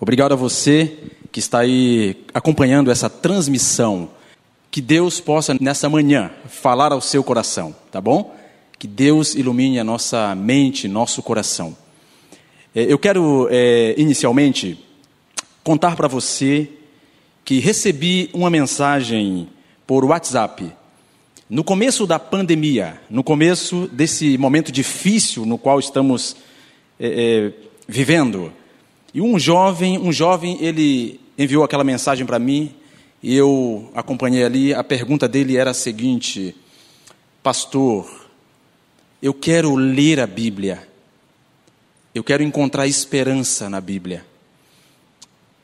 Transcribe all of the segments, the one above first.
Obrigado a você que está aí acompanhando essa transmissão. Que Deus possa, nessa manhã, falar ao seu coração, tá bom? Que Deus ilumine a nossa mente, nosso coração. É, eu quero, é, inicialmente, contar para você que recebi uma mensagem por WhatsApp no começo da pandemia, no começo desse momento difícil no qual estamos é, é, vivendo. E um jovem, um jovem, ele enviou aquela mensagem para mim e eu acompanhei ali. A pergunta dele era a seguinte: Pastor, eu quero ler a Bíblia, eu quero encontrar esperança na Bíblia.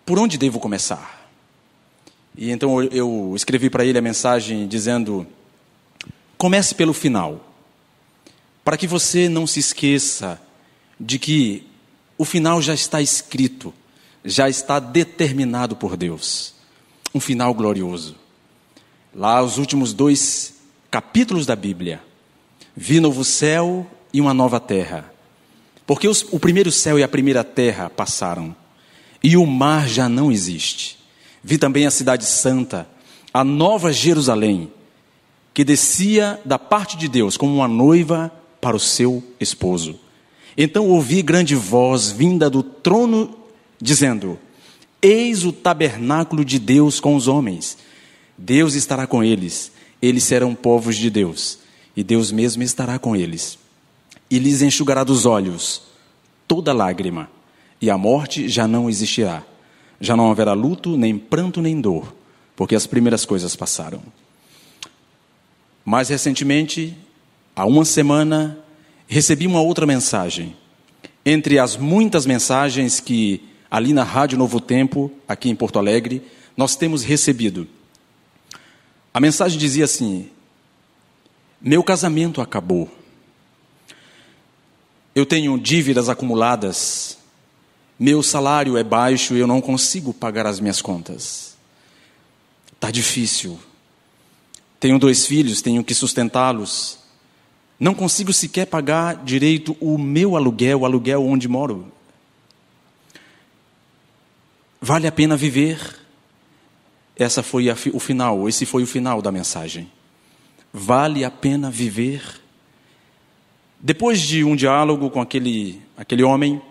Por onde devo começar? E então eu escrevi para ele a mensagem dizendo: Comece pelo final, para que você não se esqueça de que o final já está escrito, já está determinado por Deus. Um final glorioso. Lá, os últimos dois capítulos da Bíblia: Vi novo céu e uma nova terra. Porque os, o primeiro céu e a primeira terra passaram, e o mar já não existe. Vi também a Cidade Santa, a nova Jerusalém que descia da parte de Deus como uma noiva para o seu esposo. Então ouvi grande voz vinda do trono dizendo: Eis o tabernáculo de Deus com os homens. Deus estará com eles, eles serão povos de Deus, e Deus mesmo estará com eles. E lhes enxugará dos olhos toda lágrima, e a morte já não existirá. Já não haverá luto, nem pranto, nem dor, porque as primeiras coisas passaram. Mais recentemente, há uma semana, recebi uma outra mensagem. Entre as muitas mensagens que ali na Rádio Novo Tempo, aqui em Porto Alegre, nós temos recebido. A mensagem dizia assim: Meu casamento acabou. Eu tenho dívidas acumuladas. Meu salário é baixo e eu não consigo pagar as minhas contas. Está difícil. Tenho dois filhos, tenho que sustentá-los. Não consigo sequer pagar direito o meu aluguel, o aluguel onde moro. Vale a pena viver? Essa foi a, o final, esse foi o final da mensagem. Vale a pena viver? Depois de um diálogo com aquele, aquele homem,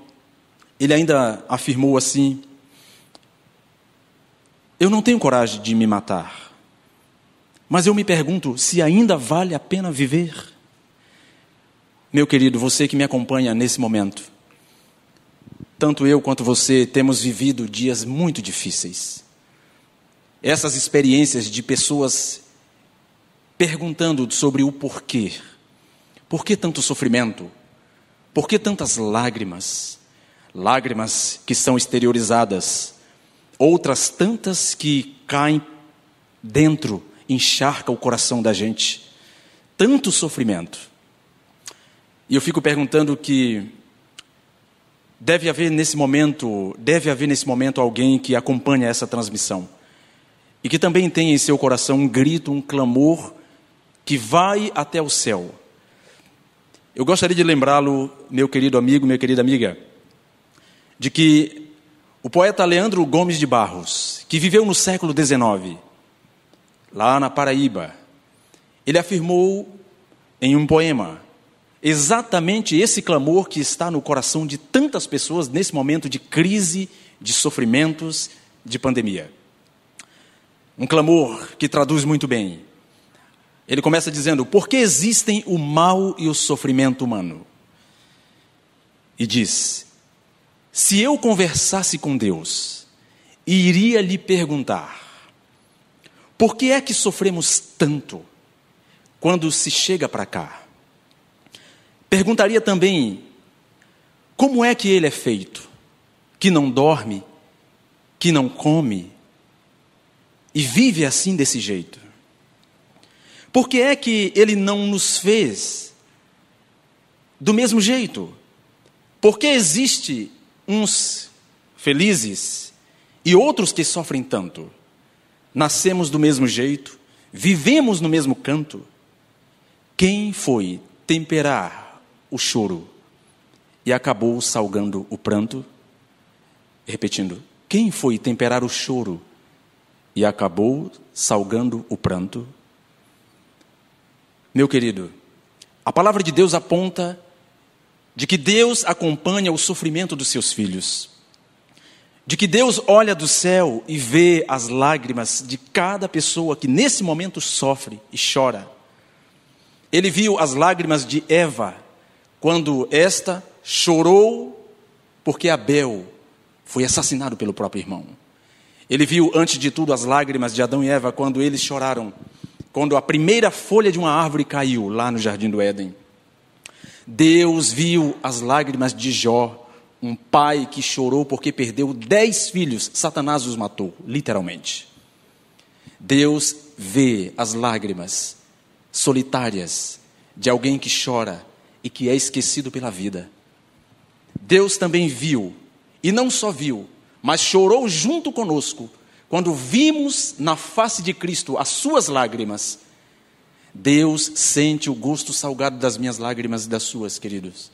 ele ainda afirmou assim: Eu não tenho coragem de me matar. Mas eu me pergunto se ainda vale a pena viver. Meu querido, você que me acompanha nesse momento, tanto eu quanto você temos vivido dias muito difíceis. Essas experiências de pessoas perguntando sobre o porquê. Por que tanto sofrimento? Por que tantas lágrimas? Lágrimas que são exteriorizadas, outras tantas que caem dentro encharca o coração da gente. Tanto sofrimento. E eu fico perguntando que deve haver nesse momento, deve haver nesse momento alguém que acompanha essa transmissão e que também tem em seu coração um grito, um clamor que vai até o céu. Eu gostaria de lembrá-lo, meu querido amigo, minha querida amiga, de que o poeta Leandro Gomes de Barros, que viveu no século XIX, lá na Paraíba, ele afirmou em um poema exatamente esse clamor que está no coração de tantas pessoas nesse momento de crise, de sofrimentos, de pandemia. Um clamor que traduz muito bem. Ele começa dizendo: Por que existem o mal e o sofrimento humano? E diz: Se eu conversasse com Deus, iria lhe perguntar: por que é que sofremos tanto quando se chega para cá? Perguntaria também: como é que ele é feito? Que não dorme, que não come e vive assim desse jeito? Por que é que ele não nos fez do mesmo jeito? Por que existe uns felizes e outros que sofrem tanto? nascemos do mesmo jeito, vivemos no mesmo canto. Quem foi temperar o choro e acabou salgando o pranto? Repetindo, quem foi temperar o choro e acabou salgando o pranto? Meu querido, a palavra de Deus aponta de que Deus acompanha o sofrimento dos seus filhos, de que Deus olha do céu e vê as lágrimas de cada pessoa que nesse momento sofre e chora. Ele viu as lágrimas de Eva quando esta chorou porque Abel foi assassinado pelo próprio irmão. Ele viu, antes de tudo, as lágrimas de Adão e Eva quando eles choraram, quando a primeira folha de uma árvore caiu lá no jardim do Éden. Deus viu as lágrimas de Jó, um pai que chorou porque perdeu dez filhos, Satanás os matou, literalmente. Deus vê as lágrimas solitárias de alguém que chora e que é esquecido pela vida. Deus também viu, e não só viu, mas chorou junto conosco, quando vimos na face de Cristo as suas lágrimas Deus sente o gosto salgado das minhas lágrimas e das suas, queridos.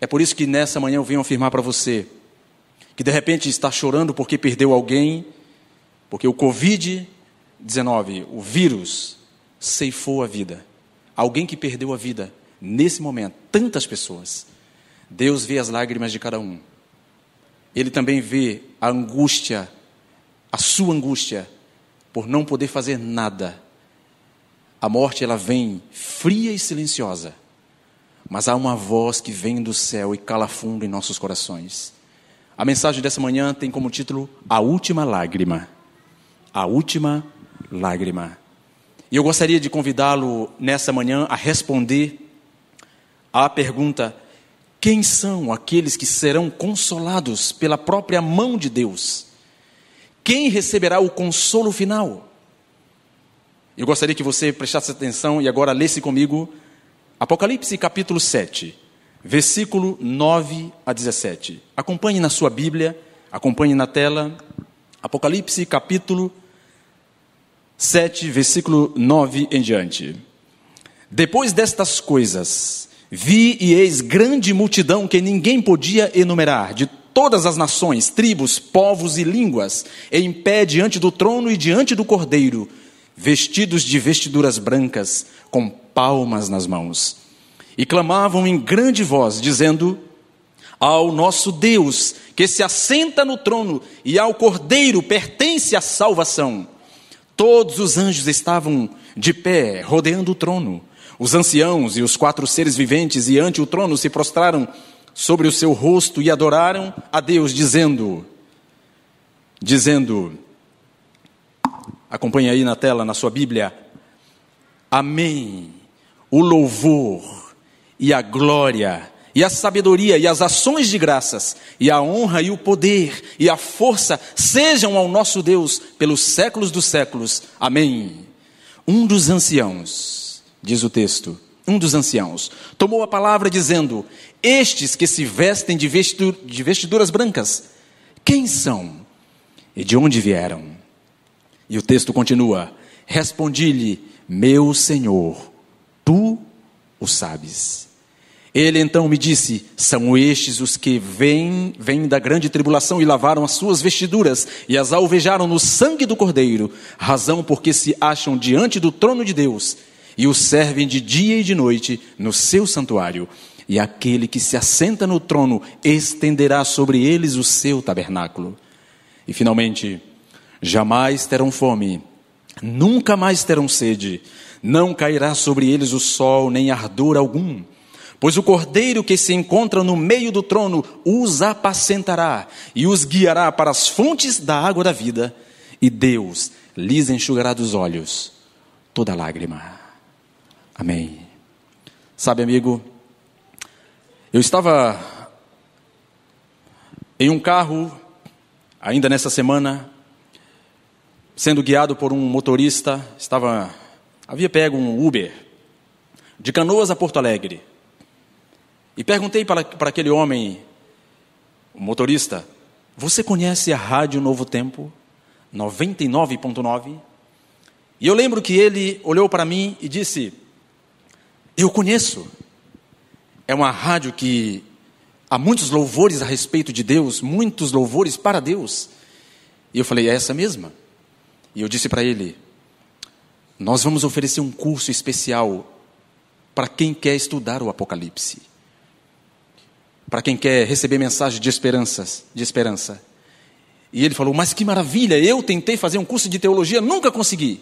É por isso que nessa manhã eu venho afirmar para você que de repente está chorando porque perdeu alguém, porque o Covid-19, o vírus, ceifou a vida. Alguém que perdeu a vida nesse momento, tantas pessoas. Deus vê as lágrimas de cada um. Ele também vê a angústia, a sua angústia, por não poder fazer nada a morte ela vem fria e silenciosa, mas há uma voz que vem do céu e cala fundo em nossos corações. A mensagem dessa manhã tem como título A Última Lágrima. A Última Lágrima. E eu gostaria de convidá-lo nessa manhã a responder à pergunta: quem são aqueles que serão consolados pela própria mão de Deus? Quem receberá o consolo final? Eu gostaria que você prestasse atenção e agora lesse comigo Apocalipse capítulo 7, versículo 9 a 17. Acompanhe na sua Bíblia, acompanhe na tela. Apocalipse capítulo 7, versículo 9 em diante. Depois destas coisas, vi e eis grande multidão que ninguém podia enumerar, de todas as nações, tribos, povos e línguas, em pé diante do trono e diante do cordeiro vestidos de vestiduras brancas, com palmas nas mãos. E clamavam em grande voz, dizendo: Ao nosso Deus, que se assenta no trono, e ao Cordeiro pertence a salvação. Todos os anjos estavam de pé, rodeando o trono. Os anciãos e os quatro seres viventes, e ante o trono, se prostraram sobre o seu rosto e adoraram a Deus, dizendo: Dizendo, Acompanhe aí na tela, na sua Bíblia. Amém. O louvor e a glória e a sabedoria e as ações de graças e a honra e o poder e a força sejam ao nosso Deus pelos séculos dos séculos. Amém. Um dos anciãos, diz o texto, um dos anciãos, tomou a palavra dizendo: Estes que se vestem de, vestiduras brancas, quem são e de onde vieram? E o texto continua: Respondi-lhe, meu senhor, tu o sabes. Ele então me disse: São estes os que vêm, vêm da grande tribulação e lavaram as suas vestiduras e as alvejaram no sangue do Cordeiro, razão porque se acham diante do trono de Deus e o servem de dia e de noite no seu santuário. E aquele que se assenta no trono estenderá sobre eles o seu tabernáculo. E finalmente, jamais terão fome, nunca mais terão sede, não cairá sobre eles o sol, nem ardor algum. Pois o cordeiro que se encontra no meio do trono os apacentará e os guiará para as fontes da água da vida, e Deus lhes enxugará dos olhos toda lágrima. Amém. Sabe, amigo, eu estava em um carro, ainda nessa semana, sendo guiado por um motorista, estava havia pego um Uber de Canoas a Porto Alegre. E perguntei para, para aquele homem, o motorista, você conhece a Rádio Novo Tempo 99.9? E eu lembro que ele olhou para mim e disse: Eu conheço. É uma rádio que há muitos louvores a respeito de Deus, muitos louvores para Deus. E eu falei: É essa mesma. E eu disse para ele: Nós vamos oferecer um curso especial para quem quer estudar o Apocalipse, para quem quer receber mensagem de esperanças, de esperança. E ele falou: Mas que maravilha! Eu tentei fazer um curso de teologia, nunca consegui.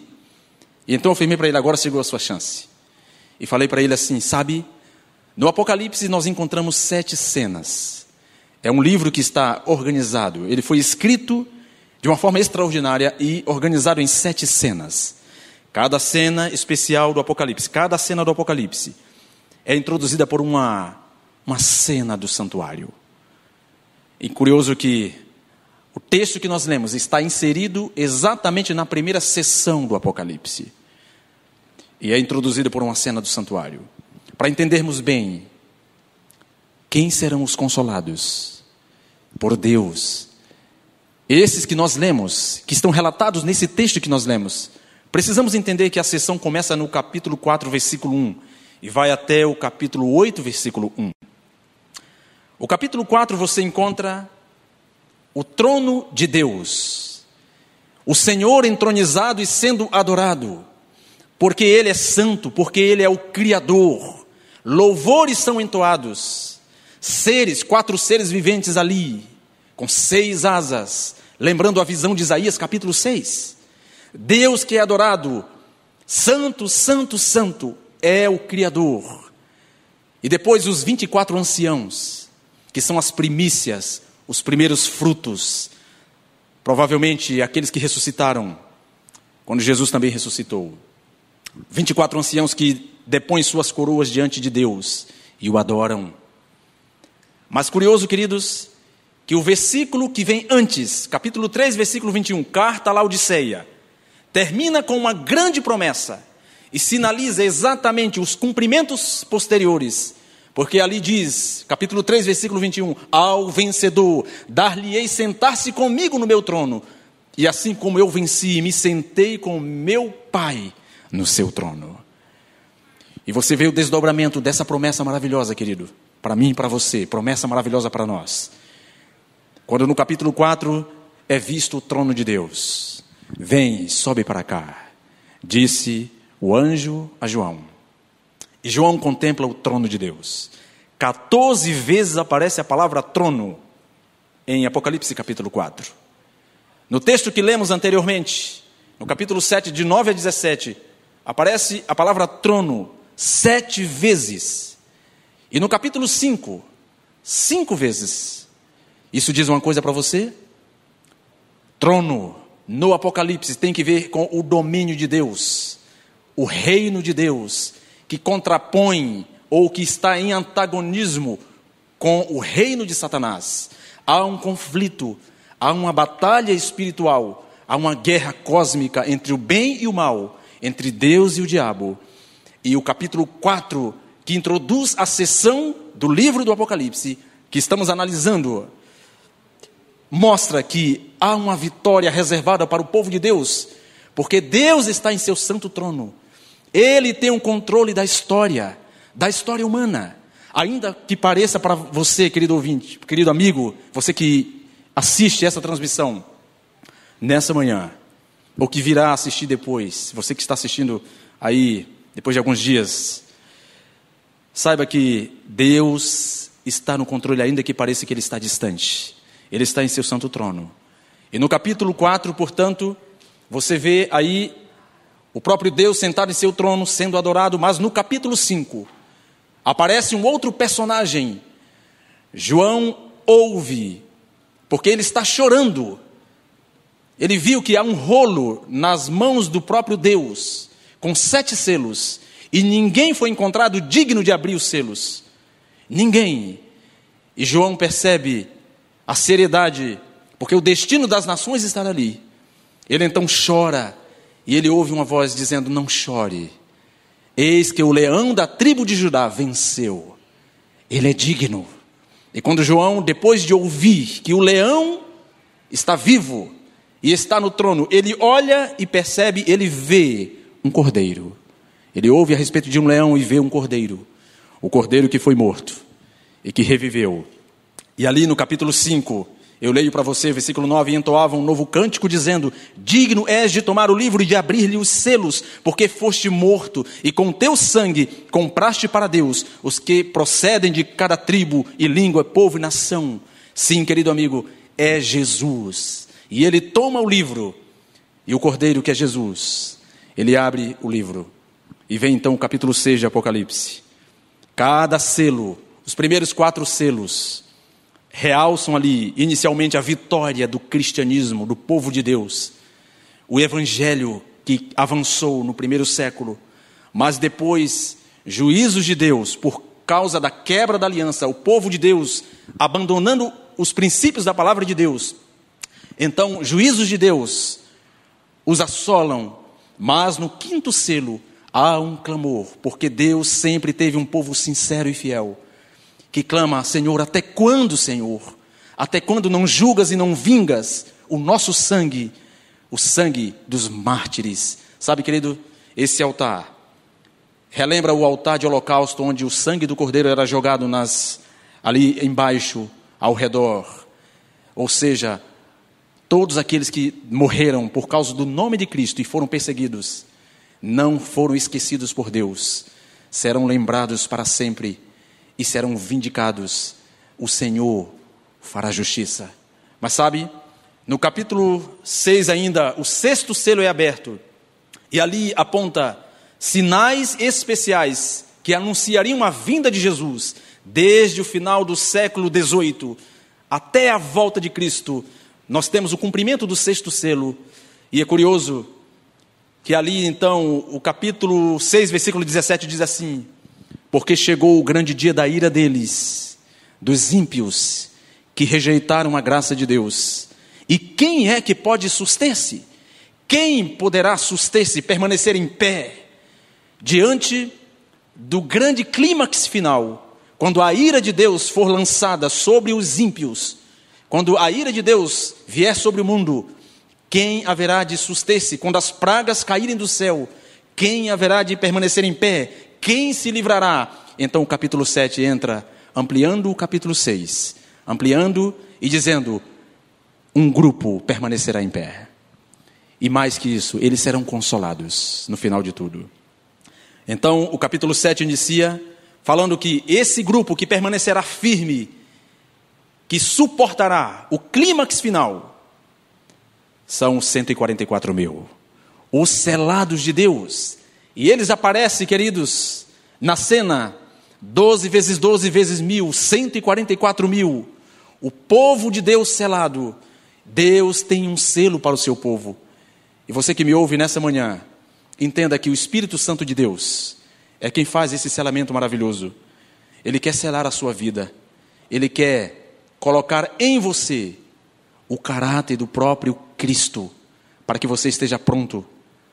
E então eu afirmei para ele: Agora chegou a sua chance. E falei para ele assim: Sabe, no Apocalipse nós encontramos sete cenas. É um livro que está organizado. Ele foi escrito de uma forma extraordinária e organizado em sete cenas. Cada cena especial do Apocalipse, cada cena do Apocalipse é introduzida por uma, uma cena do santuário. E curioso que o texto que nós lemos está inserido exatamente na primeira sessão do Apocalipse. E é introduzido por uma cena do santuário. Para entendermos bem, quem serão os consolados? Por Deus. Esses que nós lemos, que estão relatados nesse texto que nós lemos, precisamos entender que a sessão começa no capítulo 4, versículo 1, e vai até o capítulo 8, versículo 1. O capítulo 4 você encontra o trono de Deus, o Senhor entronizado e sendo adorado, porque Ele é santo, porque Ele é o Criador, Louvores são entoados, seres, quatro seres viventes ali, com seis asas, lembrando a visão de Isaías capítulo 6. Deus que é adorado, santo, santo, santo, é o Criador. E depois os 24 anciãos, que são as primícias, os primeiros frutos, provavelmente aqueles que ressuscitaram, quando Jesus também ressuscitou. 24 anciãos que depõem suas coroas diante de Deus e o adoram. Mas curioso, queridos, que o versículo que vem antes, capítulo 3, versículo 21, carta à Laodiceia, termina com uma grande promessa e sinaliza exatamente os cumprimentos posteriores. Porque ali diz, capítulo 3, versículo 21, ao vencedor, dar-lhe-ei sentar-se comigo no meu trono, e assim como eu venci, me sentei com meu Pai no seu trono. E você vê o desdobramento dessa promessa maravilhosa, querido, para mim e para você, promessa maravilhosa para nós. Quando no capítulo 4 é visto o trono de Deus, vem, sobe para cá, disse o anjo a João. E João contempla o trono de Deus. 14 vezes aparece a palavra trono em Apocalipse capítulo 4. No texto que lemos anteriormente, no capítulo 7, de 9 a 17, aparece a palavra trono sete vezes. E no capítulo 5, cinco vezes. Isso diz uma coisa para você? Trono, no Apocalipse, tem que ver com o domínio de Deus, o reino de Deus, que contrapõe ou que está em antagonismo com o reino de Satanás. Há um conflito, há uma batalha espiritual, há uma guerra cósmica entre o bem e o mal, entre Deus e o diabo e o capítulo 4, que introduz a sessão do livro do Apocalipse, que estamos analisando, mostra que há uma vitória reservada para o povo de Deus, porque Deus está em seu santo trono. Ele tem o um controle da história, da história humana. Ainda que pareça para você, querido ouvinte, querido amigo, você que assiste essa transmissão nessa manhã, ou que virá assistir depois, você que está assistindo aí depois de alguns dias, saiba que Deus está no controle, ainda que pareça que Ele está distante. Ele está em seu santo trono. E no capítulo 4, portanto, você vê aí o próprio Deus sentado em seu trono, sendo adorado, mas no capítulo 5, aparece um outro personagem. João ouve, porque ele está chorando. Ele viu que há um rolo nas mãos do próprio Deus com sete selos, e ninguém foi encontrado digno de abrir os selos. Ninguém. E João percebe a seriedade, porque o destino das nações está ali. Ele então chora, e ele ouve uma voz dizendo: Não chore, eis que o leão da tribo de Judá venceu, ele é digno. E quando João, depois de ouvir que o leão está vivo e está no trono, ele olha e percebe, ele vê um cordeiro. Ele ouve a respeito de um leão e vê um cordeiro. O cordeiro que foi morto e que reviveu E ali no capítulo 5, eu leio para você, versículo 9: e entoava um novo cântico, dizendo: Digno és de tomar o livro e de abrir-lhe os selos, porque foste morto, e com teu sangue compraste para Deus os que procedem de cada tribo e língua, povo e nação. Sim, querido amigo, é Jesus. E ele toma o livro, e o cordeiro que é Jesus, ele abre o livro. E vem então o capítulo 6 de Apocalipse. Cada selo, os primeiros quatro selos, realçam ali inicialmente a vitória do cristianismo, do povo de Deus, o evangelho que avançou no primeiro século, mas depois juízos de Deus por causa da quebra da aliança, o povo de Deus abandonando os princípios da palavra de Deus. Então, juízos de Deus os assolam, mas no quinto selo há um clamor, porque Deus sempre teve um povo sincero e fiel que clama: Senhor, até quando, Senhor? Até quando não julgas e não vingas o nosso sangue, o sangue dos mártires? Sabe, querido, esse altar relembra o altar de holocausto onde o sangue do cordeiro era jogado nas ali embaixo, ao redor. Ou seja, todos aqueles que morreram por causa do nome de Cristo e foram perseguidos, não foram esquecidos por Deus, serão lembrados para sempre e serão vindicados. O Senhor fará justiça. Mas sabe, no capítulo 6 ainda, o sexto selo é aberto. E ali aponta sinais especiais que anunciariam a vinda de Jesus, desde o final do século 18 até a volta de Cristo. Nós temos o cumprimento do sexto selo. E é curioso que ali então, o capítulo 6, versículo 17 diz assim: porque chegou o grande dia da ira deles, dos ímpios, que rejeitaram a graça de Deus. E quem é que pode suster-se? Quem poderá suster-se, permanecer em pé, diante do grande clímax final, quando a ira de Deus for lançada sobre os ímpios, quando a ira de Deus vier sobre o mundo, quem haverá de suster-se? Quando as pragas caírem do céu, quem haverá de permanecer em pé? Quem se livrará? Então o capítulo 7 entra ampliando o capítulo 6, ampliando e dizendo: um grupo permanecerá em pé. E mais que isso, eles serão consolados no final de tudo. Então o capítulo 7 inicia falando que esse grupo que permanecerá firme, que suportará o clímax final, são 144 mil. Os selados de Deus, e eles aparecem, queridos, na cena, 12 vezes 12 vezes mil, 144 mil. O povo de Deus selado. Deus tem um selo para o seu povo. E você que me ouve nessa manhã, entenda que o Espírito Santo de Deus é quem faz esse selamento maravilhoso. Ele quer selar a sua vida. Ele quer colocar em você o caráter do próprio Cristo, para que você esteja pronto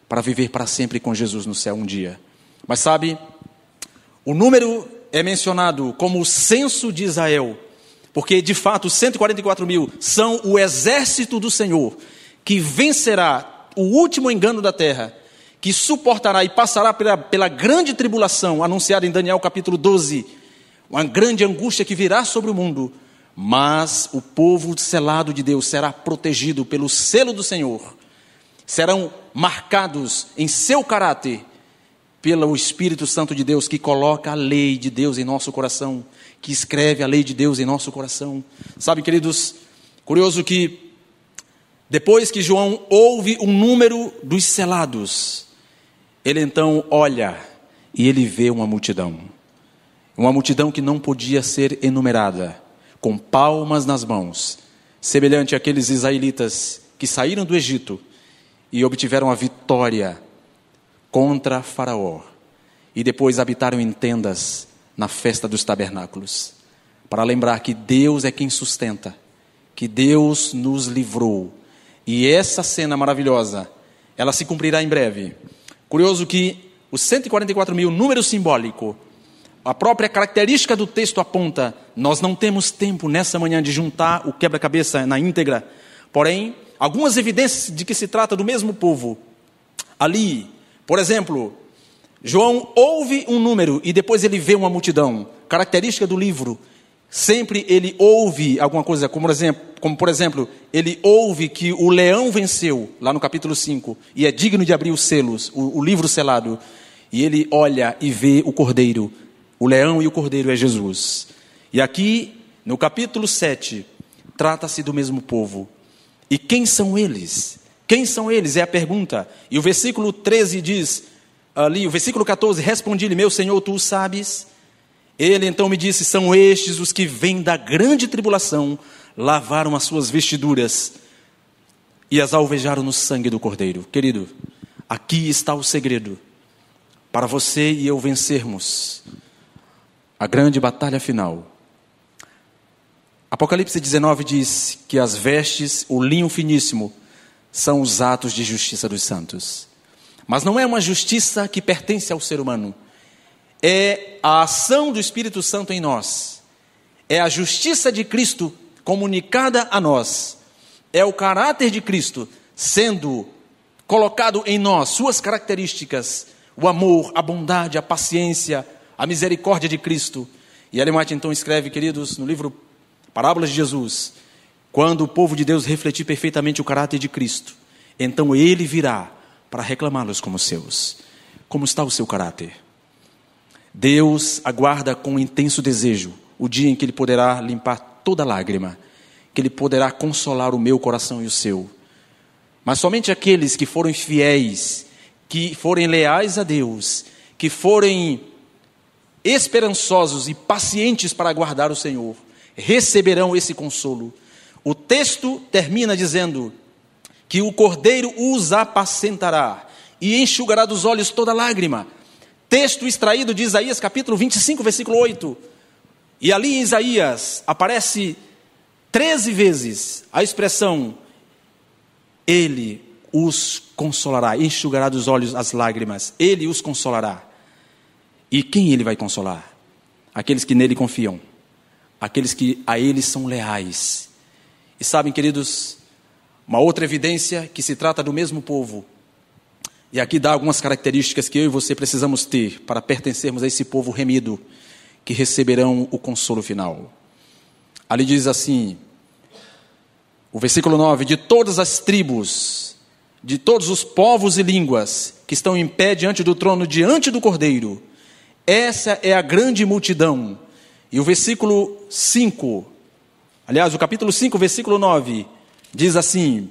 para viver para sempre com Jesus no céu um dia. Mas sabe, o número é mencionado como o censo de Israel, porque de fato 144 mil são o exército do Senhor, que vencerá o último engano da terra, que suportará e passará pela, pela grande tribulação anunciada em Daniel capítulo 12, uma grande angústia que virá sobre o mundo, mas o povo selado de Deus será protegido pelo selo do Senhor serão marcados em seu caráter pelo Espírito Santo de Deus que coloca a lei de Deus em nosso coração, que escreve a lei de Deus em nosso coração. Sabe, queridos, curioso que depois que João ouve o número dos selados, ele então olha e ele vê uma multidão. Uma multidão que não podia ser enumerada, com palmas nas mãos, semelhante àqueles israelitas que saíram do Egito e obtiveram a vitória contra Faraó. E depois habitaram em tendas na festa dos tabernáculos, para lembrar que Deus é quem sustenta, que Deus nos livrou. E essa cena maravilhosa, ela se cumprirá em breve. Curioso que os 144 mil, número simbólico, a própria característica do texto aponta: nós não temos tempo nessa manhã de juntar o quebra-cabeça na íntegra, porém, algumas evidências de que se trata do mesmo povo. Ali, por exemplo, João ouve um número e depois ele vê uma multidão. Característica do livro: Sempre ele ouve alguma coisa, como por, exemplo, como por exemplo, ele ouve que o leão venceu, lá no capítulo 5, e é digno de abrir os selos, o, o livro selado. E ele olha e vê o cordeiro. O leão e o cordeiro é Jesus. E aqui, no capítulo 7, trata-se do mesmo povo. E quem são eles? Quem são eles? É a pergunta. E o versículo 13 diz, ali, o versículo 14, respondi-lhe, meu Senhor, tu sabes. Ele então me disse: São estes os que vêm da grande tribulação, lavaram as suas vestiduras e as alvejaram no sangue do Cordeiro. Querido, aqui está o segredo para você e eu vencermos a grande batalha final. Apocalipse 19 diz que as vestes, o linho finíssimo, são os atos de justiça dos santos. Mas não é uma justiça que pertence ao ser humano é a ação do Espírito Santo em nós, é a justiça de Cristo comunicada a nós, é o caráter de Cristo sendo colocado em nós, suas características, o amor, a bondade, a paciência, a misericórdia de Cristo. E Ellen White então escreve, queridos, no livro Parábolas de Jesus, quando o povo de Deus refletir perfeitamente o caráter de Cristo, então ele virá para reclamá-los como seus. Como está o seu caráter? Deus aguarda com intenso desejo o dia em que Ele poderá limpar toda lágrima, que Ele poderá consolar o meu coração e o seu. Mas somente aqueles que forem fiéis, que forem leais a Deus, que forem esperançosos e pacientes para aguardar o Senhor, receberão esse consolo. O texto termina dizendo que o cordeiro os apacentará e enxugará dos olhos toda lágrima. Texto extraído de Isaías capítulo 25, versículo 8. E ali em Isaías aparece 13 vezes a expressão: Ele os consolará, enxugará dos olhos as lágrimas, Ele os consolará. E quem Ele vai consolar? Aqueles que nele confiam, aqueles que a Ele são leais. E sabem, queridos, uma outra evidência que se trata do mesmo povo e aqui dá algumas características que eu e você precisamos ter para pertencermos a esse povo remido, que receberão o consolo final. Ali diz assim, o versículo 9: De todas as tribos, de todos os povos e línguas que estão em pé diante do trono, diante do cordeiro, essa é a grande multidão. E o versículo 5, aliás, o capítulo 5, versículo 9, diz assim: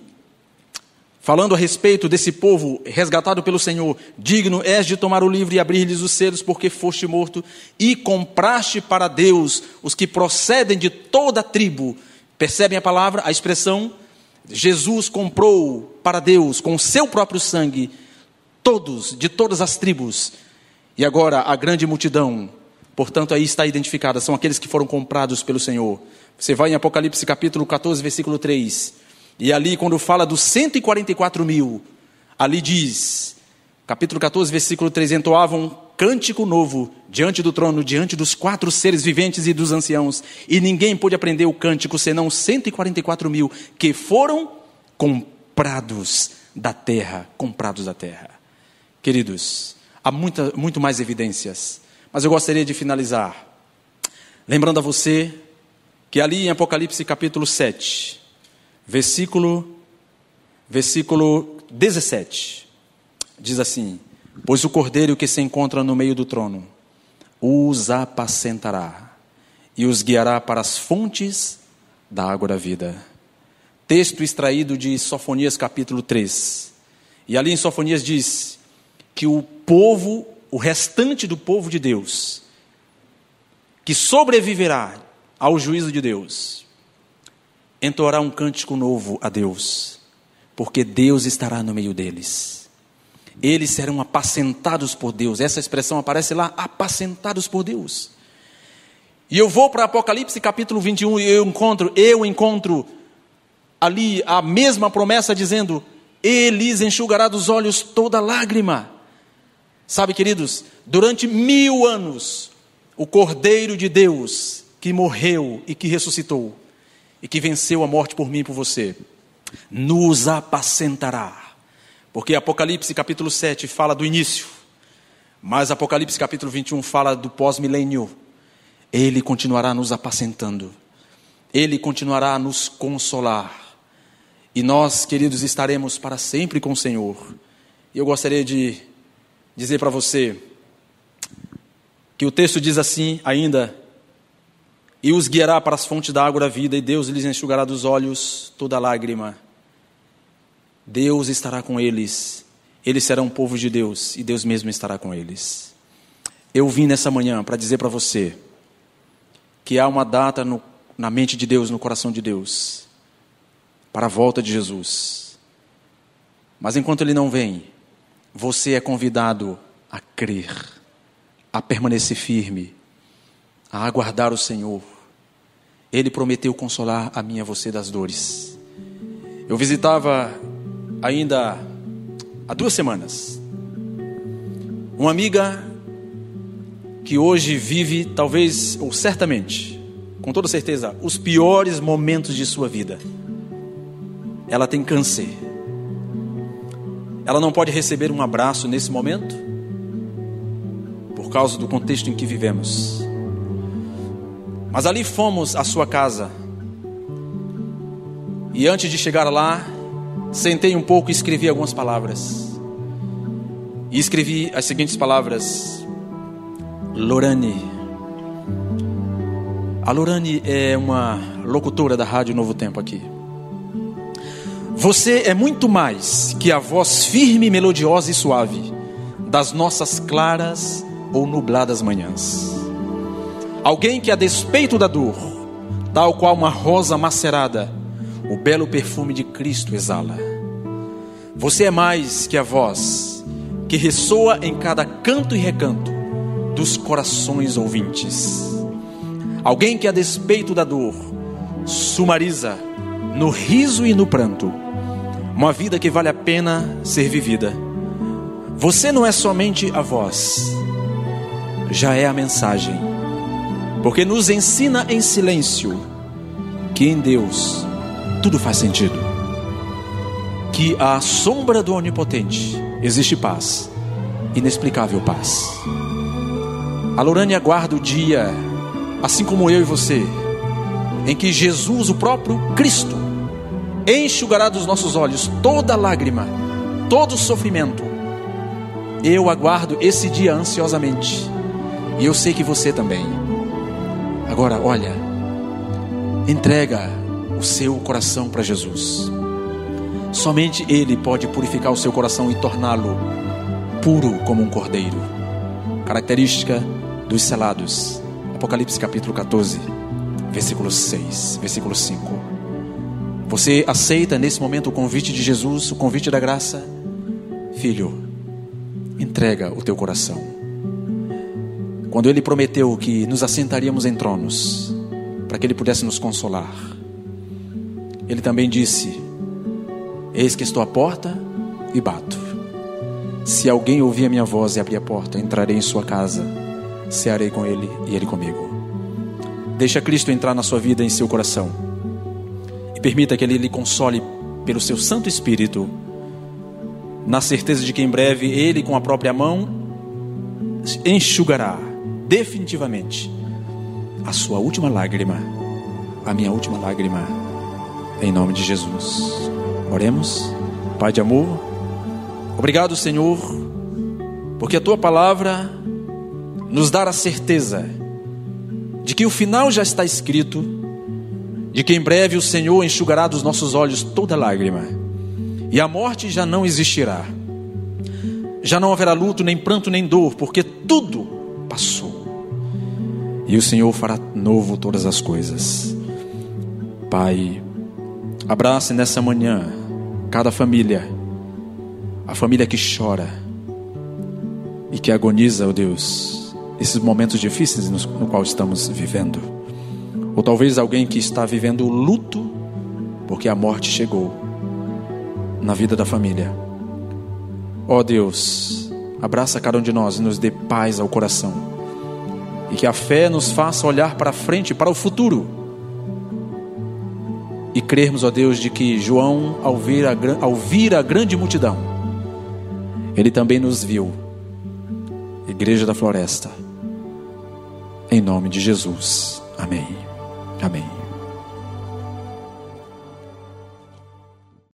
falando a respeito desse povo resgatado pelo Senhor, digno és de tomar o livro e abrir-lhes os selos, porque foste morto, e compraste para Deus os que procedem de toda a tribo. Percebem a palavra, a expressão? Jesus comprou para Deus com o seu próprio sangue todos, de todas as tribos. E agora a grande multidão, portanto, aí está identificada, são aqueles que foram comprados pelo Senhor. Você vai em Apocalipse capítulo 14, versículo 3. E ali, quando fala dos 144 mil, ali diz, capítulo 14, versículo 3: entoavam um cântico novo diante do trono, diante dos quatro seres viventes e dos anciãos, e ninguém pôde aprender o cântico senão 144 mil que foram comprados da terra. Comprados da terra. Queridos, há muita, muito mais evidências, mas eu gostaria de finalizar lembrando a você que ali em Apocalipse capítulo 7, versículo, versículo 17. Diz assim: Pois o cordeiro que se encontra no meio do trono os apacentará e os guiará para as fontes da água da vida. Texto extraído de Sofonias capítulo 3. E ali em Sofonias diz que o povo, o restante do povo de Deus, que sobreviverá ao juízo de Deus, entoará um cântico novo a Deus, porque Deus estará no meio deles. Eles serão apacentados por Deus. Essa expressão aparece lá, apacentados por Deus. E eu vou para Apocalipse capítulo 21 e eu encontro, eu encontro ali a mesma promessa dizendo: Eles enxugará dos olhos toda lágrima. Sabe, queridos, durante mil anos, o Cordeiro de Deus que morreu e que ressuscitou, e que venceu a morte por mim e por você, nos apacentará. Porque Apocalipse capítulo 7 fala do início, mas Apocalipse capítulo 21 fala do pós-milênio. Ele continuará nos apacentando, Ele continuará a nos consolar, e nós, queridos, estaremos para sempre com o Senhor. E eu gostaria de dizer para você que o texto diz assim ainda: e os guiará para as fontes da água da vida, e Deus lhes enxugará dos olhos toda lágrima. Deus estará com eles, eles serão povo de Deus, e Deus mesmo estará com eles. Eu vim nessa manhã para dizer para você que há uma data no, na mente de Deus, no coração de Deus, para a volta de Jesus. Mas enquanto Ele não vem, você é convidado a crer, a permanecer firme, a aguardar o Senhor. Ele prometeu consolar a mim e a você das dores. Eu visitava ainda há duas semanas uma amiga que hoje vive, talvez, ou certamente, com toda certeza, os piores momentos de sua vida. Ela tem câncer. Ela não pode receber um abraço nesse momento, por causa do contexto em que vivemos. Mas ali fomos à sua casa. E antes de chegar lá, sentei um pouco e escrevi algumas palavras. E escrevi as seguintes palavras: Lorane. A Lorane é uma locutora da Rádio Novo Tempo aqui. Você é muito mais que a voz firme, melodiosa e suave das nossas claras ou nubladas manhãs. Alguém que, a despeito da dor, tal qual uma rosa macerada, o belo perfume de Cristo exala. Você é mais que a voz que ressoa em cada canto e recanto dos corações ouvintes. Alguém que, a despeito da dor, sumariza no riso e no pranto uma vida que vale a pena ser vivida. Você não é somente a voz, já é a mensagem porque nos ensina em silêncio que em Deus tudo faz sentido, que à sombra do Onipotente existe paz, inexplicável paz. A Lorane aguarda o dia, assim como eu e você, em que Jesus, o próprio Cristo, enxugará dos nossos olhos toda lágrima, todo sofrimento. Eu aguardo esse dia ansiosamente, e eu sei que você também. Agora, olha, entrega o seu coração para Jesus. Somente Ele pode purificar o seu coração e torná-lo puro como um cordeiro. Característica dos selados. Apocalipse capítulo 14, versículo 6, versículo 5. Você aceita nesse momento o convite de Jesus, o convite da graça? Filho, entrega o teu coração. Quando ele prometeu que nos assentaríamos em tronos, para que ele pudesse nos consolar, ele também disse: Eis que estou à porta e bato. Se alguém ouvir a minha voz e abrir a porta, entrarei em sua casa, cearei com ele e ele comigo. Deixa Cristo entrar na sua vida, em seu coração, permita que ele lhe console pelo seu Santo Espírito, na certeza de que em breve ele, com a própria mão, enxugará definitivamente a sua última lágrima, a minha última lágrima, em nome de Jesus. Oremos, Pai de amor, obrigado, Senhor, porque a tua palavra nos dá a certeza de que o final já está escrito, de que em breve o Senhor enxugará dos nossos olhos toda lágrima, e a morte já não existirá. Já não haverá luto, nem pranto, nem dor, porque tudo passou e o Senhor fará novo todas as coisas. Pai, abrace nessa manhã cada família, a família que chora e que agoniza, ó oh Deus, esses momentos difíceis no, no qual estamos vivendo. Ou talvez alguém que está vivendo luto porque a morte chegou na vida da família. Ó oh Deus, abraça cada um de nós e nos dê paz ao coração e que a fé nos faça olhar para frente, para o futuro. E crermos, ó Deus, de que João, ao vir a, ao vir a grande multidão, ele também nos viu. Igreja da Floresta. Em nome de Jesus. Amém. Amém.